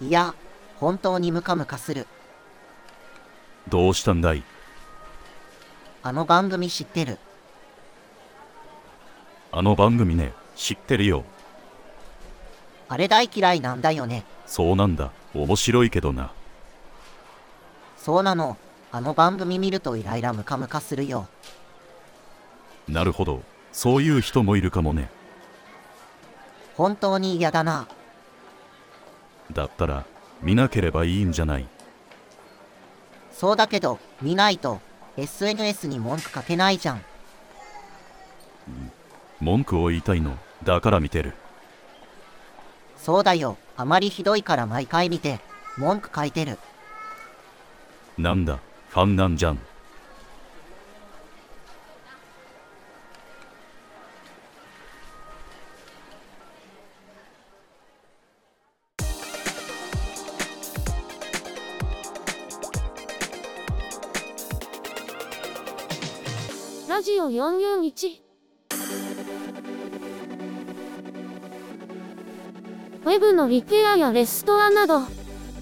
いや、本当にムカムカする。どうしたんだい？あの番組知ってる？あの番組ね、知ってるよ。あれ大嫌いなんだよね。そうなんだ。面白いけどな。そうなの。あの番組見るとイライラムカムカするよ。なるほど。そういう人もいるかもね。本当に嫌だな。だったら、見なければいいんじゃない？そうだけど、見ないと、SNS に文句書けないじゃん。文句を言いたいの。だから見てる。そうだよ。あまりひどいから毎回見て、文句書いてる。なんだ、ファンなんじゃん。ラジオ441ウェブのリペアやレストアなど、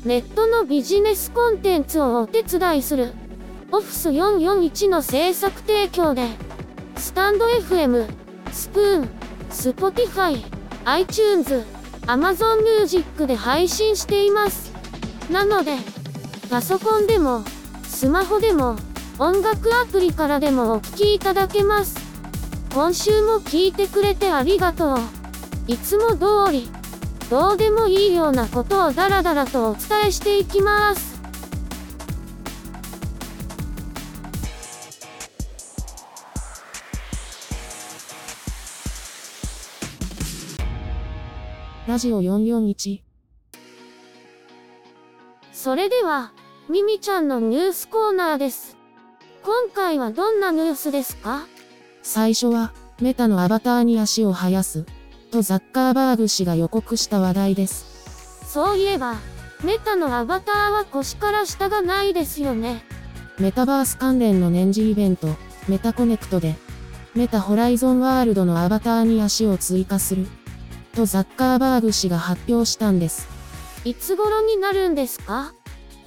ネットのビジネスコンテンツをお手伝いする、オフィス441の制作提供で、 stand.fm、 Spoon、 Spotify、iTunes、Amazon Music で配信しています。なので、パソコンでも、スマホでも、音楽アプリからでもお聴きいただけます。今週も聞いてくれてありがとう。いつも通り、どうでもいいようなことをダラダラとお伝えしていきます。ラジオ441それでは、ミミちゃんのニュースコーナーです。今回はどんなニュースですか？最初は、メタのアバターに足を生やす、とザッカーバーグ氏が予告した話題です。そういえば、メタのアバターは腰から下がないですよね。メタバース関連の年次イベント、メタコネクトで、メタホライゾンワールドのアバターに足を追加する、とザッカーバーグ氏が発表したんです。いつ頃になるんですか？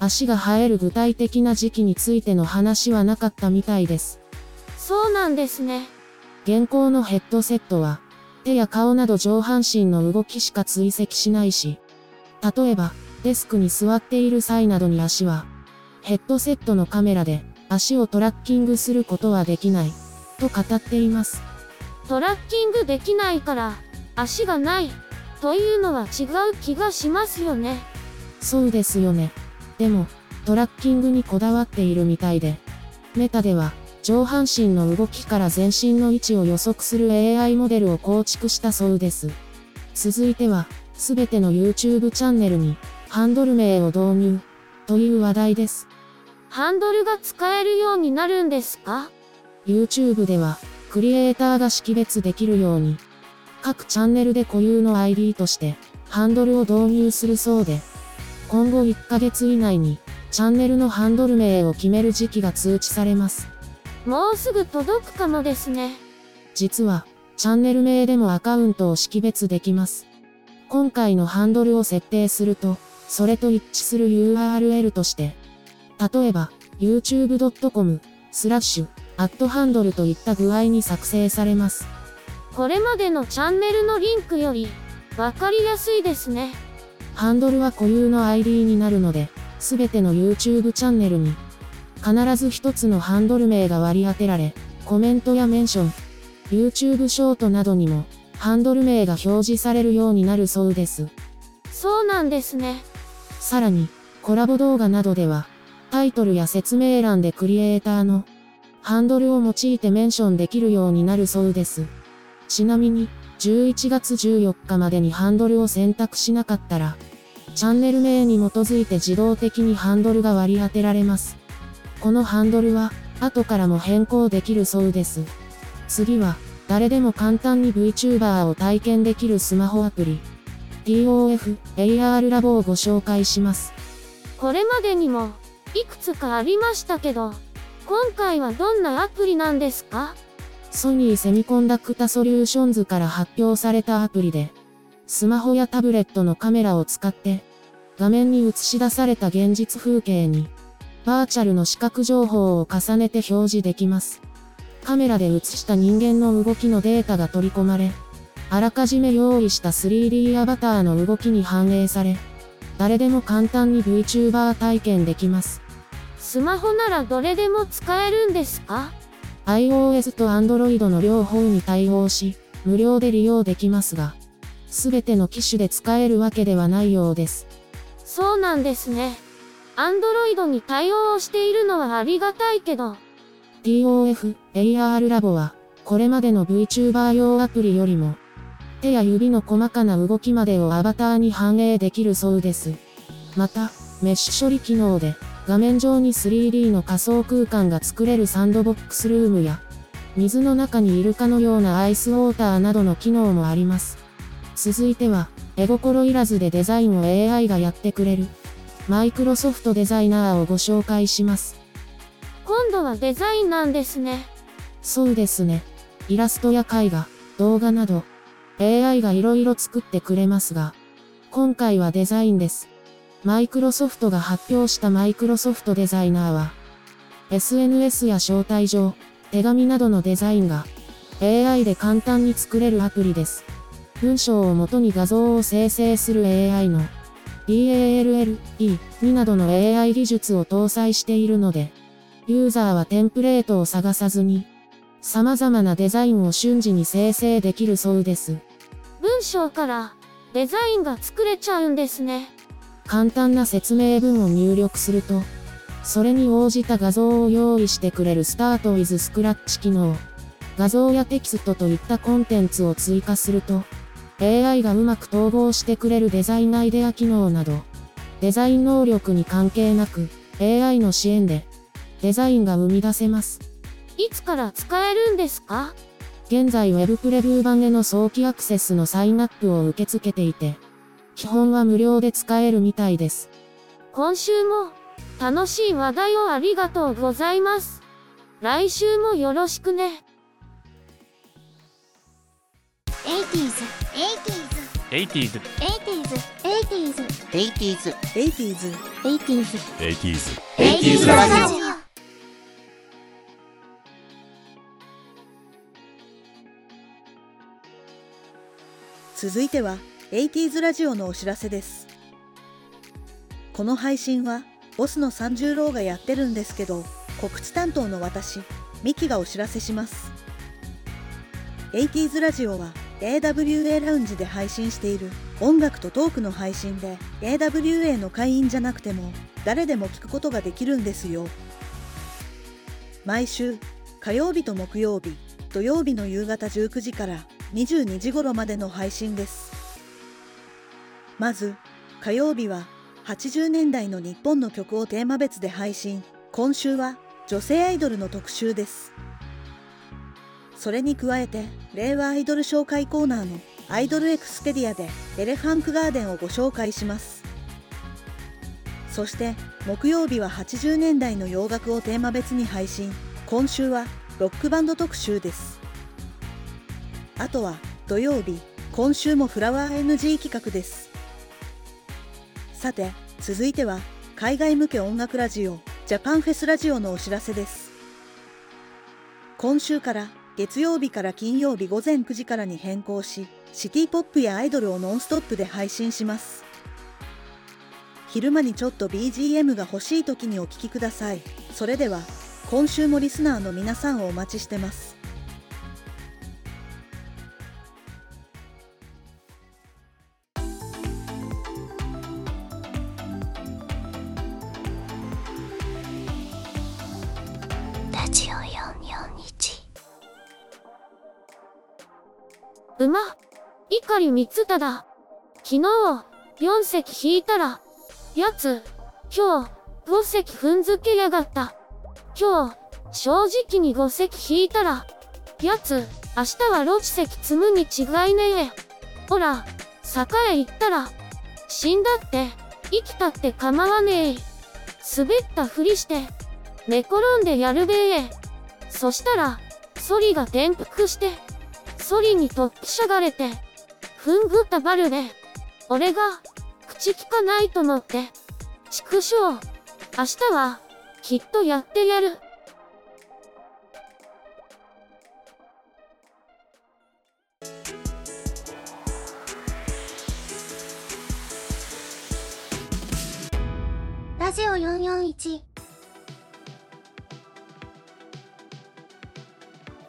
足が生える具体的な時期についての話はなかったみたいです。そうなんですね。現行のヘッドセットは、手や顔など上半身の動きしか追跡しないし、例えば、デスクに座っている際などに足は、ヘッドセットのカメラで足をトラッキングすることはできない、と語っています。トラッキングできないから、足がない、というのは違う気がしますよね。そうですよね。でも、トラッキングにこだわっているみたいで、メタでは、上半身の動きから全身の位置を予測する AI モデルを構築したそうです。続いては、すべての YouTube チャンネルに、ハンドル名を導入、という話題です。ハンドルが使えるようになるんですか？YouTube では、クリエイターが識別できるように、各チャンネルで固有の ID として、ハンドルを導入するそうで、今後1ヶ月以内に、チャンネルのハンドル名を決める時期が通知されます。もうすぐ届くかもですね。実は、チャンネル名でもアカウントを識別できます。今回のハンドルを設定すると、それと一致する URL として、例えば、youtube.com、スラッシュ、アットハンドルといった具合に作成されます。これまでのチャンネルのリンクより、わかりやすいですね。ハンドルは固有の ID になるので、すべての YouTube チャンネルに、必ず一つのハンドル名が割り当てられ、コメントやメンション、YouTube ショートなどにも、ハンドル名が表示されるようになるそうです。そうなんですね。さらに、コラボ動画などでは、タイトルや説明欄でクリエイターの、ハンドルを用いてメンションできるようになるそうです。ちなみに、11月14日までにハンドルを選択しなかったら、チャンネル名に基づいて自動的にハンドルが割り当てられます。このハンドルは、後からも変更できるそうです。次は、誰でも簡単に VTuber を体験できるスマホアプリ、TOF AR ラボをご紹介します。これまでにも、いくつかありましたけど、今回はどんなアプリなんですか？ソニーセミコンダクタソリューションズから発表されたアプリで、スマホやタブレットのカメラを使って、画面に映し出された現実風景に、バーチャルの視覚情報を重ねて表示できます。カメラで映した人間の動きのデータが取り込まれ、あらかじめ用意した 3D アバターの動きに反映され、誰でも簡単に VTuber 体験できます。スマホならどれでも使えるんですか？iOS と Android の両方に対応し、無料で利用できますが、すべての機種で使えるわけではないようです。そうなんですね。Android に対応しているのはありがたいけど、TOF AR ラボは、これまでの VTuber 用アプリよりも、手や指の細かな動きまでをアバターに反映できるそうです。また、メッシュ処理機能で、画面上に 3D の仮想空間が作れるサンドボックスルームや、水の中にいるかのようなアイスウォーターなどの機能もあります。続いては、絵心いらずでデザインを AI がやってくれる、マイクロソフトデザイナーをご紹介します。今度はデザインなんですね。そうですね。イラストや絵画、動画など、AI が色々作ってくれますが、今回はデザインです。マイクロソフトが発表したマイクロソフトデザイナーは、SNS や招待状、手紙などのデザインが AI で簡単に作れるアプリです。文章を元に画像を生成する AI の DALL-E2 などの AI 技術を搭載しているので、ユーザーはテンプレートを探さずに、様々なデザインを瞬時に生成できるそうです。文章からデザインが作れちゃうんですね。簡単な説明文を入力すると、それに応じた画像を用意してくれる Start with Scratch 機能。画像やテキストといったコンテンツを追加すると、AI がうまく統合してくれるデザインアイデア機能など、デザイン能力に関係なく、AI の支援で、デザインが生み出せます。いつから使えるんですか？現在 Web プレビュー版への早期アクセスのサインアップを受け付けていて、基本は無料で使えるみたいです。今週も楽しい話題をありがとうございます。来週もよろしくね。80s, 80s, 80s 80s, 80s, 80s 80s, 80s 80s ラジオ。続いては 80s ラジオのお知らせです。この配信はボスの三十郎がやってるんですけど告知担当の私ミキがお知らせします。80s ラジオは AWA ラウンジで配信している音楽とトークの配信で AWA の会員じゃなくても誰でも聞くことができるんですよ。毎週火曜日と木曜日土曜日の夕方19時から22時頃までの配信です。まず火曜日は80年代の日本の曲をテーマ別で配信。今週は女性アイドルの特集です。それに加えて令和アイドル紹介コーナーのアイドルエクスペディアでエレファンクガーデンをご紹介します。そして木曜日は80年代の洋楽をテーマ別に配信。今週はロックバンド特集です。あとは土曜日今週もフラワー NG 企画です。さて続いては海外向け音楽ラジオジャパンフェスラジオのお知らせです。今週から月曜日から金曜日午前9時からに変更しシティポップやアイドルをノンストップで配信します。昼間にちょっと BGM が欲しい時にお聴きください。それでは今週もリスナーの皆さんをお待ちしてます。碇光忠。昨日、4隻引いたら、やつ、今日、5隻踏んづけやがった。今日、正直に5隻引いたら、やつ、明日は6隻積むに違いねえ。ほら、坂へ行ったら、死んだって、生きたって構わねえ。滑ったふりして、寝転んでやるべえ。そしたら、ソリが転覆して、ソリに突起しゃがれて、ふんぐったバルで、俺が、口聞かないと思って、畜生、明日は、きっとやってやる。ラジオ441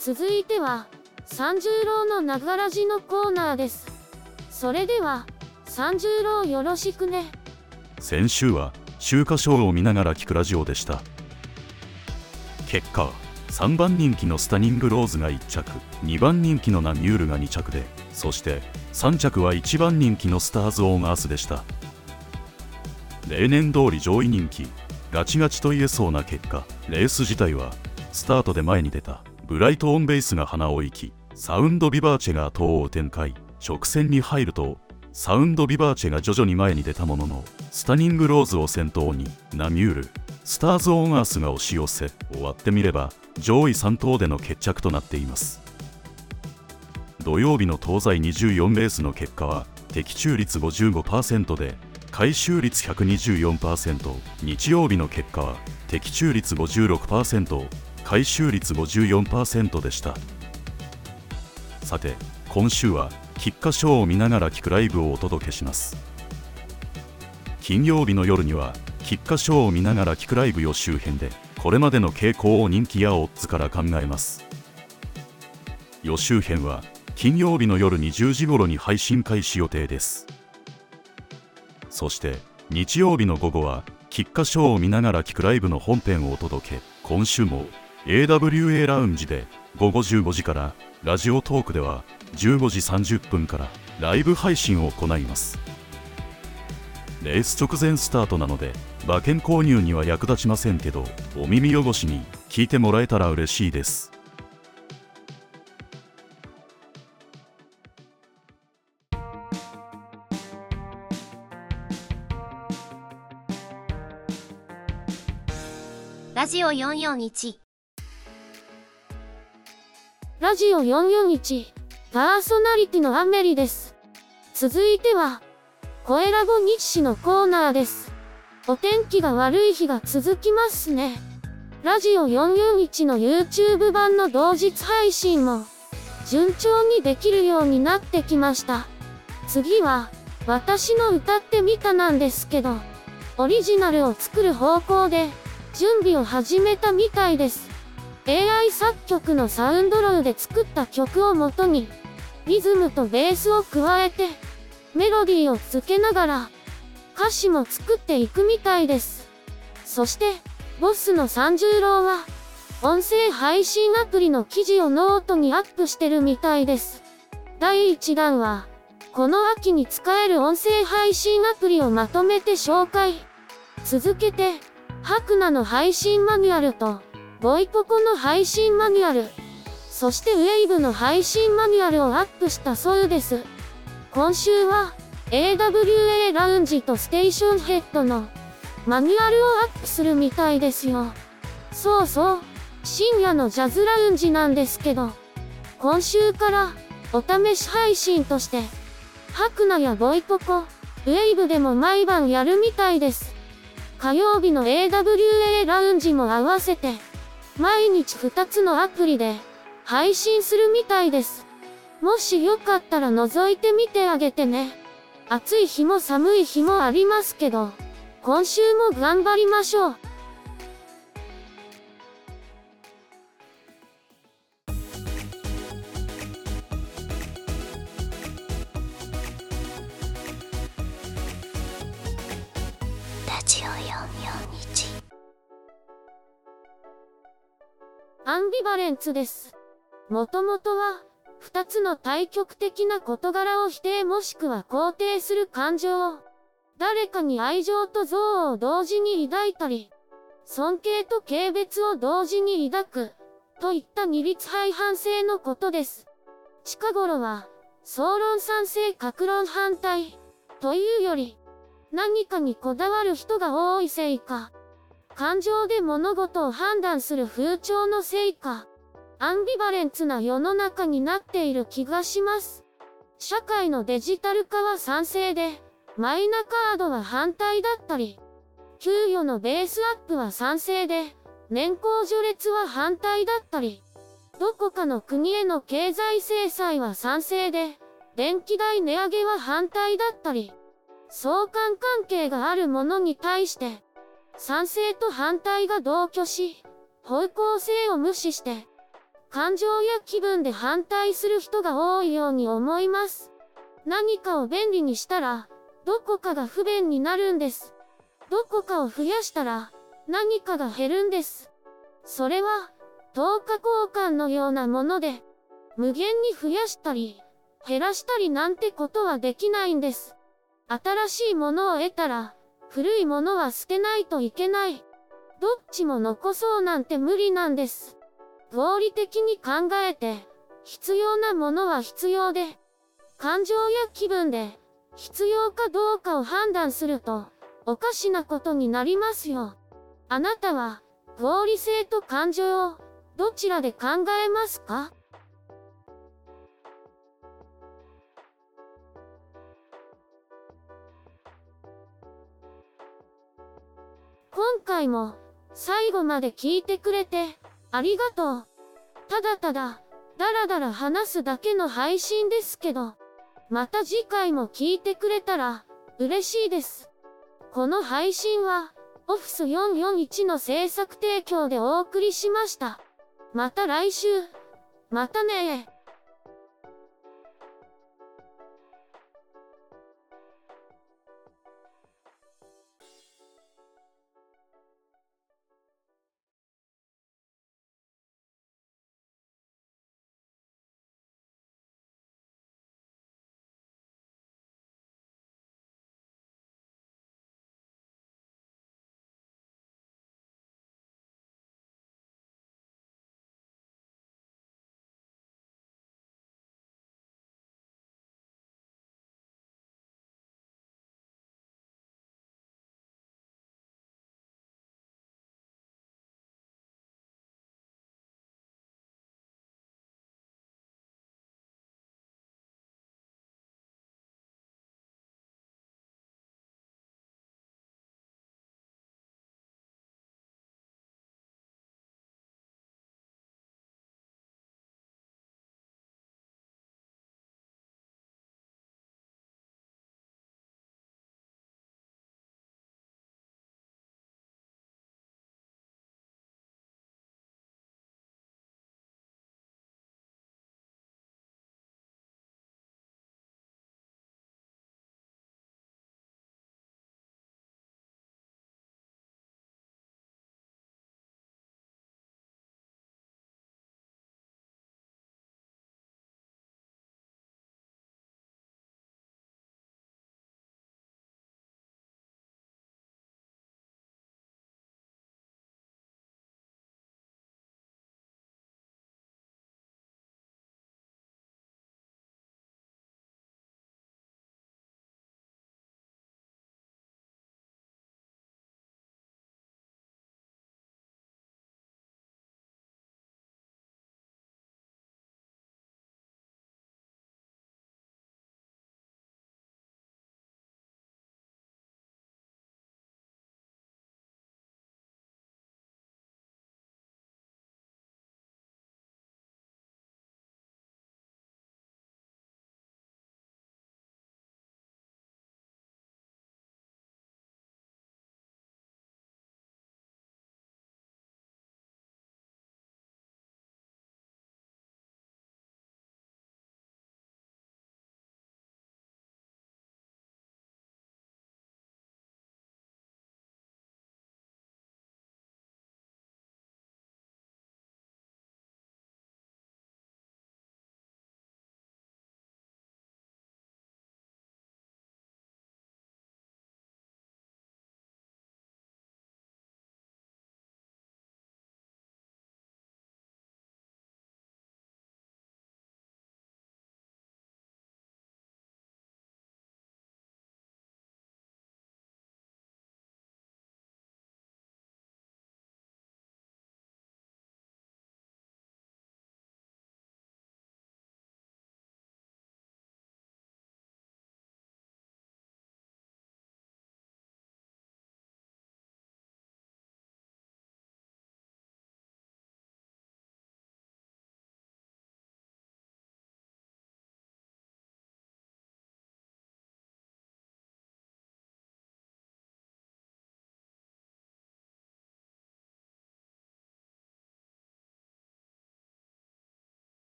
続いては、三十郎のながらじのコーナーです。それでは、三十郎よろしくね。先週は秋華賞を見ながら聞くラジオでした。結果は3番人気のスタニングローズが1着2番人気のナミュールが2着でそして3着は1番人気のスターズ・オン・アースでした。例年通り上位人気ガチガチと言えそうな結果レース自体はスタートで前に出たブライトオンベースがハナを行き、サウンドビバーチェが後を展開。直線に入るとサウンドビバーチェが徐々に前に出たもののスタニングローズを先頭にナミュール、スターズオンアースが押し寄せ終わってみれば上位3頭での決着となっています。土曜日の東西24レースの結果は的中率55%で回収率124%日曜日の結果は的中率56%回収率54%でした。さて今週は菊花賞を見ながら聞くライブをお届けします。金曜日の夜には菊花賞を見ながら聞くライブ予習編でこれまでの傾向を人気やオッズから考えます。予習編は金曜日の夜20時頃に配信開始予定です。そして日曜日の午後は菊花賞を見ながら聞くライブの本編をお届け今週も AWA ラウンジで午後15時からラジオトークでは15時30分からライブ配信を行います。レース直前スタートなので馬券購入には役立ちませんけどお耳汚しに聞いてもらえたら嬉しいです。ラジオ441ラジオ441パーソナリティのアメリです。続いては、声ラボ日誌のコーナーです。お天気が悪い日が続きますね。ラジオ441の YouTube 版の同日配信も、順調にできるようになってきました。次は、私の歌ってみたなんですけど、オリジナルを作る方向で、準備を始めたみたいです。AI 作曲のサウンドローで作った曲をもとに、リズムとベースを加えて、メロディーをつけながら、歌詞も作っていくみたいです。そして、ボスの三十郎は、音声配信アプリの記事をノートにアップしてるみたいです。第1弾は、この秋に使える音声配信アプリをまとめて紹介。続けて、 Hakuna の配信マニュアルと、ボイポコの配信マニュアル、そして Wave の配信マニュアルをアップしたそうです。今週は AWA ラウンジとステーションヘッドのマニュアルをアップするみたいですよ。そうそう、深夜のジャズラウンジなんですけど、今週からお試し配信として、ハクナやボイポコ、ウェイブでも毎晩やるみたいです。火曜日の AWA ラウンジも合わせて、毎日2つのアプリで配信するみたいです。もしよかったら覗いてみてあげてね。暑い日も寒い日もありますけど、今週も頑張りましょう。ラジオ4アンビバレンツです。もともとは、二つの対極的な事柄を否定もしくは肯定する感情を、誰かに愛情と憎悪を同時に抱いたり、尊敬と軽蔑を同時に抱く、といった二律背反性のことです。近頃は、総論賛成格論反対、というより、何かにこだわる人が多いせいか、感情で物事を判断する風潮のせいか、アンビバレンツな世の中になっている気がします。社会のデジタル化は賛成で、マイナカードは反対だったり、給与のベースアップは賛成で、年功序列は反対だったり、どこかの国への経済制裁は賛成で、電気代値上げは反対だったり、相関関係があるものに対して、賛成と反対が同居し、方向性を無視して、感情や気分で反対する人が多いように思います。何かを便利にしたら、どこかが不便になるんです。どこかを増やしたら、何かが減るんです。それは、等価交換のようなもので、無限に増やしたり、減らしたりなんてことはできないんです。新しいものを得たら、古いものは捨てないといけない。どっちも残そうなんて無理なんです。合理的に考えて、必要なものは必要で、感情や気分で、必要かどうかを判断すると、おかしなことになりますよ。あなたは、合理性と感情を、どちらで考えますか？今回も、最後まで聞いてくれて、ありがとう。ただただ、だらだら話すだけの配信ですけど、また次回も聞いてくれたら、嬉しいです。この配信は、オフィス441の制作提供でお送りしました。また来週。またね